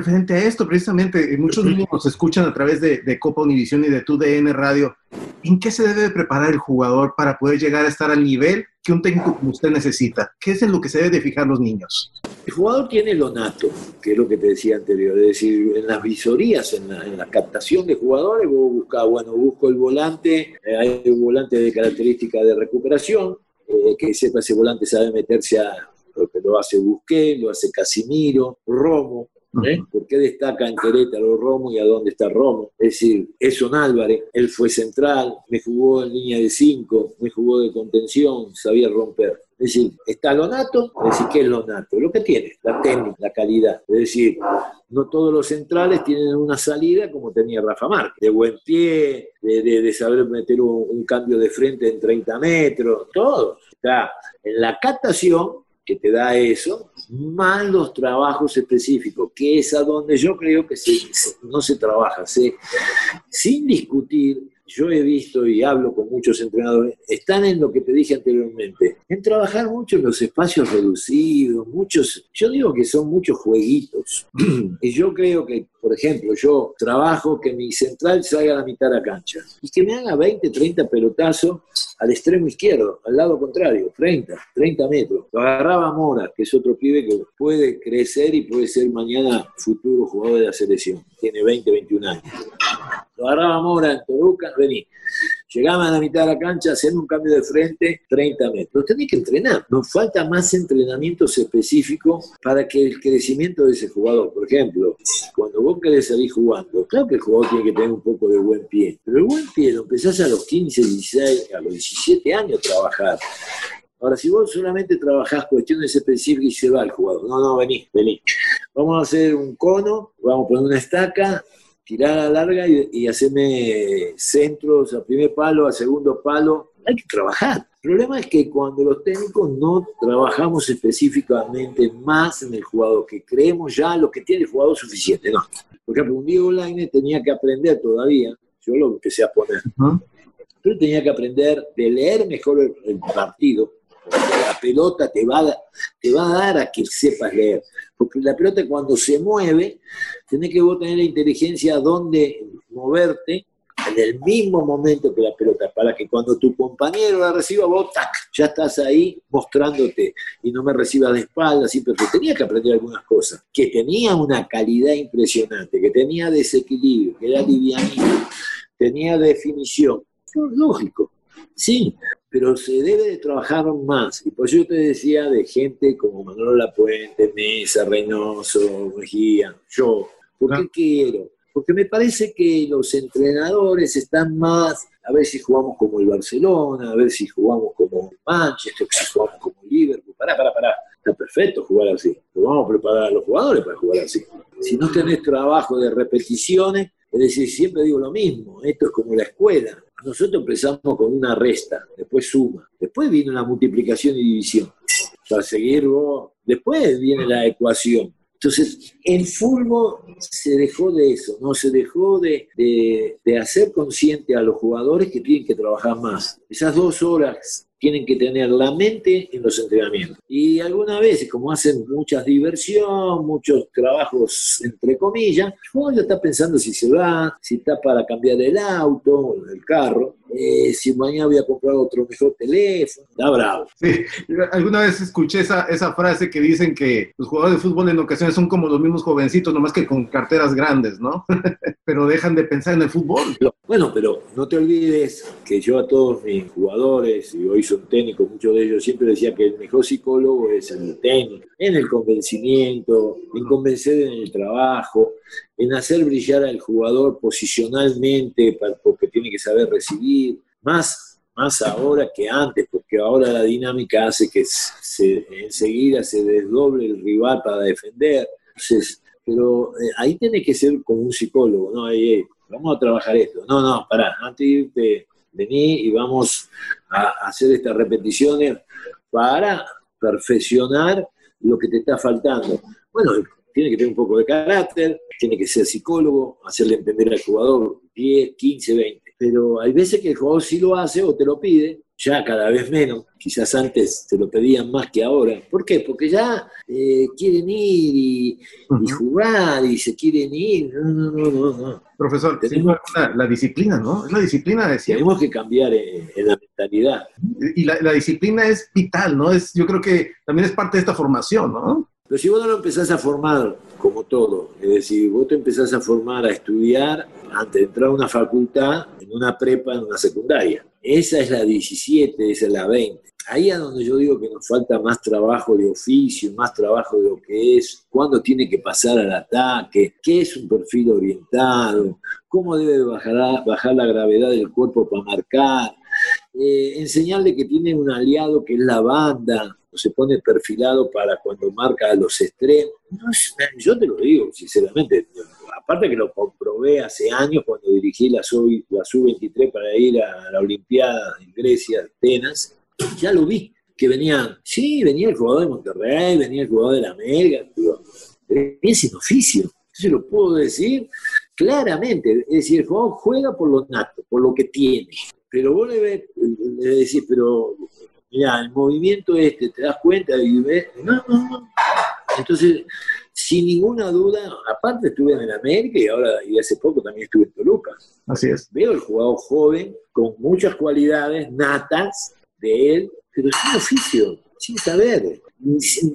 Referente a esto, precisamente, muchos niños nos escuchan a través de, de Copa Univisión y de TUDN Radio. ¿En qué se debe de preparar el jugador para poder llegar a estar al nivel que un técnico como usted necesita? ¿Qué es en lo que se debe de fijar los niños? El jugador tiene lo nato, que es lo que te decía anterior, es decir, en las visorías, en la, en la captación de jugadores, vos bueno, busco el volante, eh, hay un volante de característica de recuperación, eh, que sepa ese volante sabe meterse a lo que lo hace Busqué, lo hace Casimiro, Romo, ¿Eh? ¿Por qué destaca en Querétaro Romo y a dónde está Romo? Es decir, Eson Álvarez, él fue central, me jugó en línea de 5, me jugó de contención, sabía romper. Es decir, está lo nato, es decir, ¿qué es lo nato? Lo que tiene, la técnica, la calidad. Es decir, no todos los centrales tienen una salida como tenía Rafa Márquez, de buen pie, de, de- de saber meter un, un cambio de frente en 30 metros, todo. Está en la captación que te da eso, más los trabajos específicos, que es a donde yo creo que no se trabaja. Sin discutir, yo he visto y hablo con muchos entrenadores, están en lo que te dije anteriormente, en trabajar mucho en los espacios reducidos, muchos, yo digo que son muchos jueguitos. y yo creo que, por ejemplo, yo trabajo que mi central salga a la mitad de la cancha y que me haga 20, 30 pelotazos al extremo izquierdo, al lado contrario, 30, 30 metros. Lo agarraba Mora, que es otro pibe que puede crecer y puede ser mañana futuro jugador de la selección. Tiene 20, 21 años. Lo agarraba Mora en Toluca, vení. Llegaba a la mitad de la cancha, haciendo un cambio de frente, 30 metros. Tenés que entrenar. Nos falta más entrenamientos específicos para que el crecimiento de ese jugador, por ejemplo, cuando vos querés salir jugando, claro que el jugador tiene que tener un poco de buen pie, pero el buen pie lo empezás a los 15, 16, a los 17 años trabajar. Ahora, si vos solamente trabajás cuestiones específicas y se va el jugador, no, no, vení, vení. Vamos a hacer un cono, vamos a poner una estaca, tirar a la larga y, y hacerme centros a primer palo, a segundo palo. Hay que trabajar. El problema es que cuando los técnicos no trabajamos específicamente más en el jugador, que creemos ya lo que tiene el jugador suficiente, no. Por ejemplo, un Diego Lainez tenía que aprender todavía, yo lo empecé a poner, pero tenía que aprender de leer mejor el, el partido, la pelota te va, a, te va a dar a que sepas leer. Porque la pelota cuando se mueve, tenés que vos tener la inteligencia a dónde moverte en el mismo momento que la pelota, para que cuando tu compañero la reciba, vos ya estás ahí mostrándote y no me recibas de espaldas, sí, pero tenía que aprender algunas cosas, que tenía una calidad impresionante, que tenía desequilibrio, que era livianito, tenía definición. Lógico, sí, pero se debe de trabajar más. Y por eso yo te decía de gente como Manolo Lapuente, Mesa, Reynoso, Mejía, yo. ¿Por qué quiero? Porque me parece que los entrenadores están más, a ver si jugamos como el Barcelona, a ver si jugamos como el Manchester, si jugamos como el Liverpool. Pará, pará, pará. está perfecto jugar así, pero vamos a preparar a los jugadores para jugar así. Si no tenés trabajo de repeticiones, es decir, siempre digo lo mismo, esto es como la escuela. Nosotros empezamos con una resta, después suma, después viene la multiplicación y división. Para seguir vos, después viene la ecuación. Entonces, el fútbol se dejó de eso, ¿no? Se dejó de, de, hacer consciente a los jugadores que tienen que trabajar más. Esas dos horas tienen que tener la mente en los entrenamientos. Y algunas veces, como hacen muchas diversión, muchos trabajos entre comillas, uno está pensando si se va, si está para cambiar el auto, el carro, eh, si mañana voy a comprar otro mejor teléfono, está bravo. Sí, alguna vez escuché esa, esa frase que dicen que los jugadores de fútbol en ocasiones son como los mismos jovencitos, nomás que con carteras grandes, ¿no? pero dejan de pensar en el fútbol. Bueno, pero no te olvides que yo a todos mis jugadores, y hoy son técnicos, muchos de ellos siempre decía que el mejor psicólogo es el técnico, en el convencimiento, en convencer en el trabajo, en hacer brillar al jugador posicionalmente, porque tiene que saber recibir, más, más ahora que antes, porque ahora la dinámica hace que se, enseguida se desdoble el rival para defender. Entonces, pero eh, ahí tiene que ser como un psicólogo, ¿no? vamos a trabajar esto. No, no, pará, antes de irte, vení y vamos a hacer estas repeticiones para perfeccionar lo que te está faltando. Bueno, tiene que tener un poco de carácter, tiene que ser psicólogo, hacerle entender al jugador 10, 15, 20. Pero hay veces que el jugador sí lo hace o te lo pide, ya cada vez menos, quizás antes te lo pedían más que ahora. ¿Por qué? Porque ya eh, quieren ir y, jugar y se quieren ir. No, no, no, no. Profesor, tenemos la, disciplina, ¿no? Es la disciplina de Tenemos que cambiar en, la mentalidad. Y la, la, disciplina es vital, ¿no? Es, yo creo que también es parte de esta formación, ¿no? Pero si vos no lo empezás a formar como todo, es decir, vos te empezás a formar, a estudiar antes de entrar a una facultad, en una prepa, en una secundaria. Esa es la 17, esa es la 20. Ahí es donde yo digo que nos falta más trabajo de oficio, más trabajo de lo que es, cuándo tiene que pasar al ataque, qué es un perfil orientado, cómo debe bajar, la gravedad del cuerpo para marcar, eh, enseñarle que tiene un aliado que es la banda, se pone perfilado para cuando marca a los extremos. yo te lo digo, sinceramente, aparte que lo comprobé hace años cuando dirigí la Sub-23 para ir a la Olimpiada en Grecia, Atenas, ya lo vi, que venían, sí, venía el jugador de Monterrey, venía el jugador de la América, pero venía sin oficio. Entonces lo puedo decir claramente, es decir, el jugador juega por lo nato, por lo que tiene. Pero vos le, le decís, pero mira, el movimiento este, ¿te das cuenta? Y ves, no, no, no. Entonces, sin ninguna duda, aparte estuve en América y ahora, y hace poco también estuve en Toluca. Así es. Veo el jugador joven, con muchas cualidades natas de él, pero sin oficio, sin saber.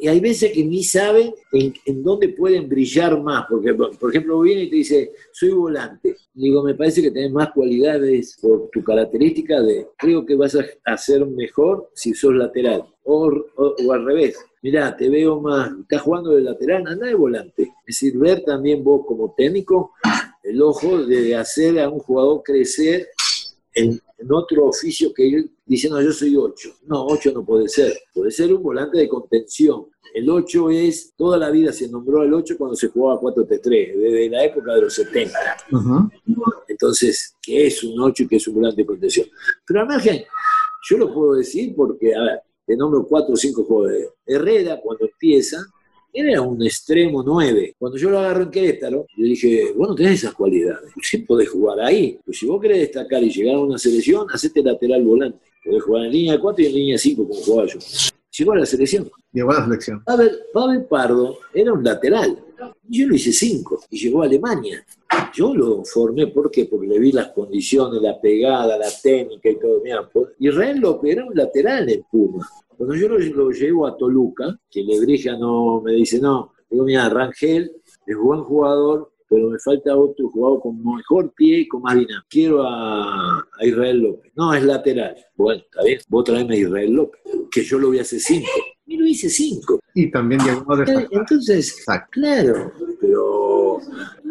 Y hay veces que ni saben en, dónde pueden brillar más, porque, por ejemplo, viene y te dice, soy volante. Digo, me parece que tenés más cualidades por tu característica de, creo que vas a hacer mejor si sos lateral, o, o, al revés. Mirá, te veo más, estás jugando de lateral, anda de volante. Es decir, ver también vos como técnico el ojo de hacer a un jugador crecer en, en otro oficio que él dice, no, yo soy 8. No, 8 no puede ser. Puede ser un volante de contención. El 8 es, toda la vida se nombró el 8 cuando se jugaba 4-3-3, desde la época de los 70. Entonces, ¿qué es un 8 y qué es un volante de contención? Pero al margen, yo lo puedo decir porque, a ver, te nombro 4 o 5 jugadores. Herrera, cuando empieza, era un extremo 9. Cuando yo lo agarro en Querétaro, le dije, vos no tenés esas cualidades, sí podés jugar ahí. Pues si vos querés destacar y llegar a una selección, hacete lateral volante. Podés jugar en línea 4 y en línea 5 como jugaba yo. Llegó a la selección. Llegó a la selección. Pavel, Pavel Pardo era un lateral. Yo lo hice 5 y llegó a Alemania. Yo lo formé, ¿por qué? Porque le vi las condiciones, la pegada, la técnica y todo. Pues, Israel López era un lateral en Puma. Cuando yo lo, llevo a Toluca, que Lebrija no me dice, no, digo, mira, Rangel es buen jugador, pero me falta otro jugador con mejor pie y con más dinámica. Quiero a, Israel López. No, es lateral. Bueno, está bien, vos traeme a Israel López, que yo lo vi hace cinco. Y lo hice cinco. Y también llegó a Entonces, claro, pero,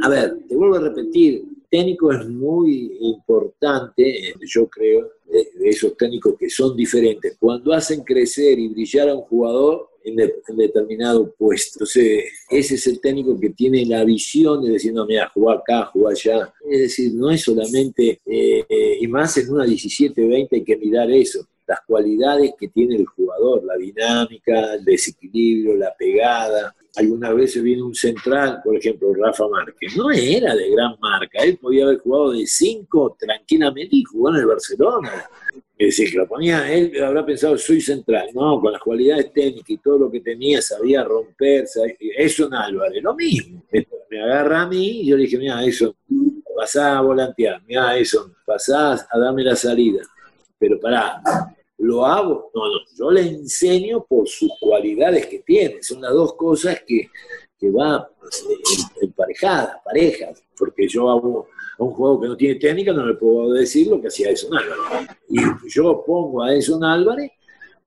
a ver, te vuelvo a repetir, técnico es muy importante, yo creo, de, esos técnicos que son diferentes. Cuando hacen crecer y brillar a un jugador, en, determinado puesto. Ese es el técnico que tiene la visión de decir, no, mira, jugar acá, jugar allá. Es decir, no es solamente, eh, y más en una 17-20 hay que mirar eso las cualidades que tiene el jugador, la dinámica, el desequilibrio, la pegada. Algunas veces viene un central, por ejemplo, Rafa Márquez. No era de gran marca, él podía haber jugado de cinco tranquilamente y jugó en el Barcelona. Es decir, que lo ponía, él habrá pensado, soy central, no, con las cualidades técnicas y todo lo que tenía, sabía romperse. Eso en Álvarez, lo mismo. Me agarra a mí y yo le dije, mira, eso, pasá a volantear, mira, eso, pasá a darme la salida. Pero pará, lo hago, no, no, yo le enseño por sus cualidades que tiene, son las dos cosas que, que van emparejadas, parejas, porque yo hago un juego que no tiene técnica no le puedo decir lo que hacía Edson Álvarez. Y yo pongo a Edson Álvarez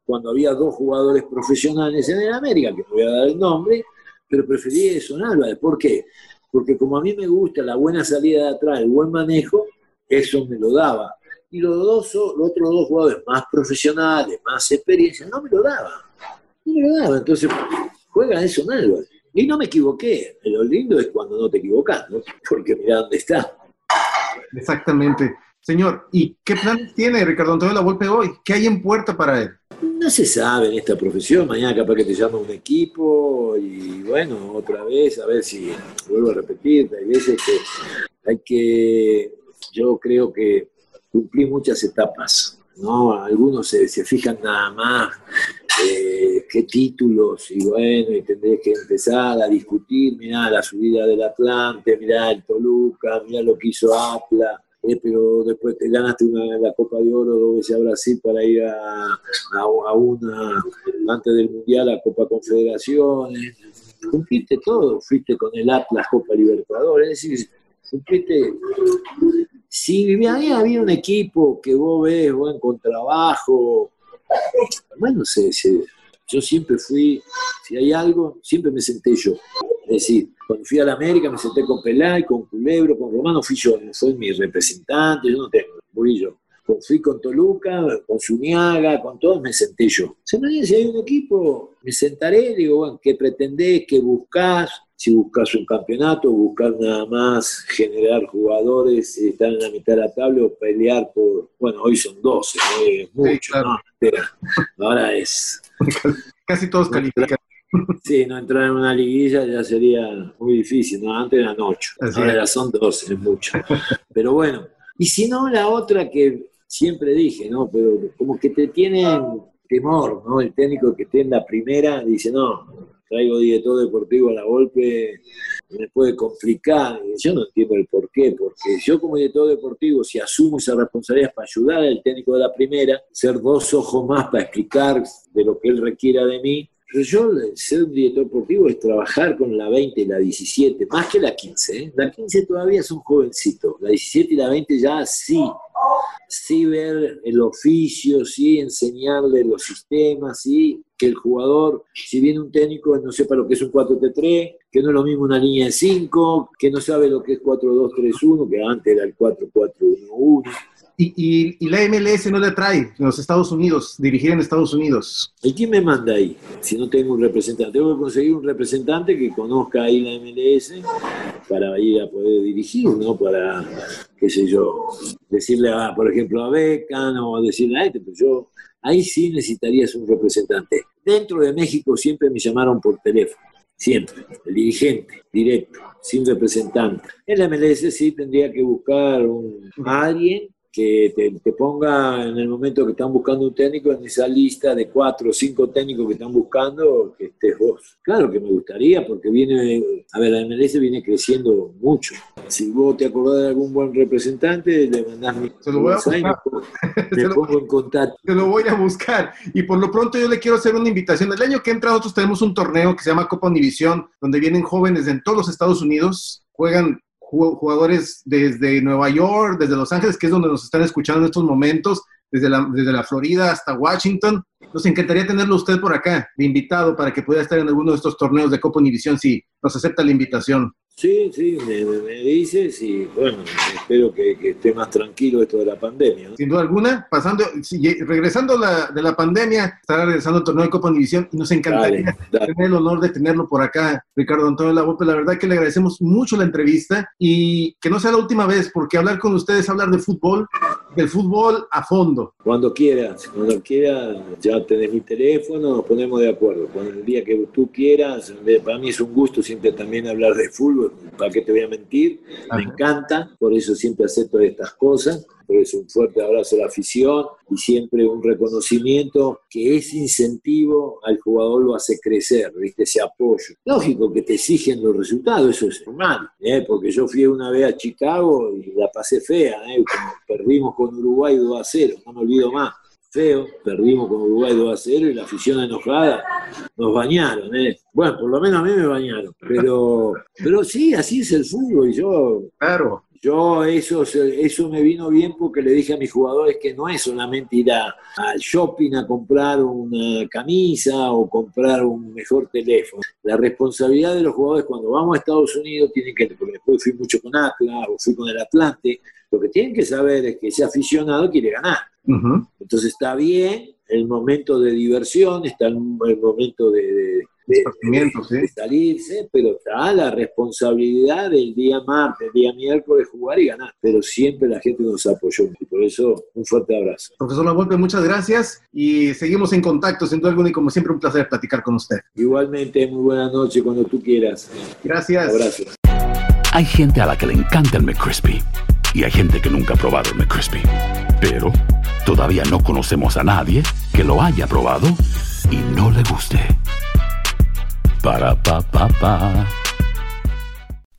cuando había dos jugadores profesionales en el América, que no voy a dar el nombre, pero preferí Edson Álvarez. ¿Por qué? Porque como a mí me gusta la buena salida de atrás, el buen manejo, eso me lo daba y los, dos, los otros dos jugadores más profesionales, más experiencia, no me lo daban. No me lo daban. Entonces, juega eso en Y no me equivoqué. Lo lindo es cuando no te equivocas, ¿no? porque mira dónde está. Exactamente. Señor, ¿y qué planes tiene Ricardo Antonio La Volpe hoy? ¿Qué hay en puerta para él? No se sabe en esta profesión. Mañana capaz que te llama un equipo y bueno, otra vez, a ver si vuelvo a repetir. Hay veces que hay que, yo creo que cumplí muchas etapas. ¿no? Algunos se, fijan nada más eh, qué títulos, y bueno, y tendré que empezar a discutir, mirá la subida del Atlante, mirá el Toluca, mirá lo que hizo Apla, eh, pero después te ganaste una, la Copa de Oro dos veces a Brasil para ir a, a, una, antes del Mundial, a Copa Confederaciones, cumpliste todo, fuiste con el Atlas Copa Libertadores, es decir, si había habido un equipo que vos ves, buen con trabajo, bueno, sé, yo siempre fui, si hay algo, siempre me senté yo. Es decir, cuando fui a la América me senté con Pelay, con Culebro, con Romano, fui yo, fue mi representante, yo no tengo, fui yo. Fui con Toluca, con Zuniaga, con todos me senté yo. Si hay un equipo, me sentaré, digo, bueno, ¿qué pretendés? ¿Qué buscás? Si buscas un campeonato, buscar nada más generar jugadores, estar en la mitad de la tabla o pelear por, bueno, hoy son 12, es mucho, ¿no? Ahora es... Casi todos califican. Sí, no entrar en una liguilla ya sería muy difícil, ¿no? Antes eran 8, ahora ya son 12, es mucho. Pero bueno, y si no, la otra que siempre dije, ¿no? Pero como que te tienen temor, ¿no? El técnico que esté en la primera dice, no, traigo director deportivo a la golpe, me puede complicar. Yo no entiendo el por qué, porque yo como director deportivo, si asumo esa responsabilidad para ayudar al técnico de la primera, ser dos ojos más para explicar de lo que él requiera de mí, pero yo, ser un director deportivo es trabajar con la 20 y la 17, más que la 15. ¿eh? La 15 todavía son jovencitos, la 17 y la 20 ya sí sí ver el oficio, sí enseñarle los sistemas, sí que el jugador, si viene un técnico, no sepa lo que es un 4-3, que no es lo mismo una línea de 5, que no sabe lo que es 4-2-3-1, que antes era el 4-4-1-1. Y, y, la MLS no le trae los Estados Unidos, dirigir en Estados Unidos. ¿Y quién me manda ahí? Si no tengo un representante. Tengo que conseguir un representante que conozca ahí la MLS para ir a poder dirigir, ¿no? Para, qué sé yo, decirle, a, por ejemplo, a Becan o decirle a este, pues yo, ahí sí necesitarías un representante. Dentro de México siempre me llamaron por teléfono, siempre, el dirigente, directo, sin representante. En la MLS sí tendría que buscar un, a alguien que te, ponga en el momento que están buscando un técnico en esa lista de cuatro o cinco técnicos que están buscando, que estés vos. Claro que me gustaría, porque viene, a ver, la MLS viene creciendo mucho. Si vos te acordás de algún buen representante, le mandás mi Se lo voy a buscar. Me pongo en contacto. Te lo voy a buscar. Y por lo pronto yo le quiero hacer una invitación. El año que entra nosotros tenemos un torneo que se llama Copa Univisión, donde vienen jóvenes de en todos los Estados Unidos, juegan jugadores desde Nueva York, desde Los Ángeles, que es donde nos están escuchando en estos momentos, desde la, desde la Florida hasta Washington. Nos encantaría tenerlo usted por acá, de invitado, para que pueda estar en alguno de estos torneos de Copa Univisión, si nos acepta la invitación. Sí, sí, me, dices y bueno, espero que, esté más tranquilo esto de la pandemia. Sin duda alguna, pasando, regresando de la pandemia, estará regresando el torneo de Copa División y nos encantaría tener el honor de tenerlo por acá, Ricardo Antonio Lagope. La verdad que le agradecemos mucho la entrevista y que no sea la última vez, porque hablar con ustedes, hablar de fútbol, del fútbol a fondo. Cuando quieras, cuando quieras, ya tenés mi teléfono, nos ponemos de acuerdo. Cuando el día que tú quieras, para mí es un gusto siempre también hablar de fútbol ¿para qué te voy a mentir? Me encanta, por eso siempre acepto estas cosas. Eso un fuerte abrazo a la afición y siempre un reconocimiento que ese incentivo al jugador lo hace crecer, ¿viste? Ese apoyo. Lógico que te exigen los resultados, eso es normal, ¿eh? porque yo fui una vez a Chicago y la pasé fea, ¿eh? perdimos con Uruguay 2 a 0, no me olvido más feo, perdimos con Uruguay 2 a 0 y la afición enojada nos bañaron, ¿eh? Bueno, por lo menos a mí me bañaron, pero, pero sí, así es el fútbol y yo... Claro. Yo eso, eso me vino bien porque le dije a mis jugadores que no es solamente ir al shopping a comprar una camisa o comprar un mejor teléfono. La responsabilidad de los jugadores cuando vamos a Estados Unidos tienen que, porque después fui mucho con Atlas o fui con el Atlante, lo que tienen que saber es que ese aficionado quiere ganar. Entonces está bien el momento de diversión, está el, momento de, salirse, pero está la responsabilidad del día martes, el día miércoles jugar y ganar. Pero siempre la gente nos apoyó y por eso un fuerte abrazo. Profesor Lavolpe, muchas gracias y seguimos en contacto, sin duda alguna, y como siempre un placer platicar con usted. Igualmente, muy buena noche cuando tú quieras. Gracias. Abrazo. Hay gente a la que le encanta el McCrispy y hay gente que nunca ha probado el McCrispy. Pero todavía no conocemos a nadie que lo haya probado y no le guste. Para pa pa pa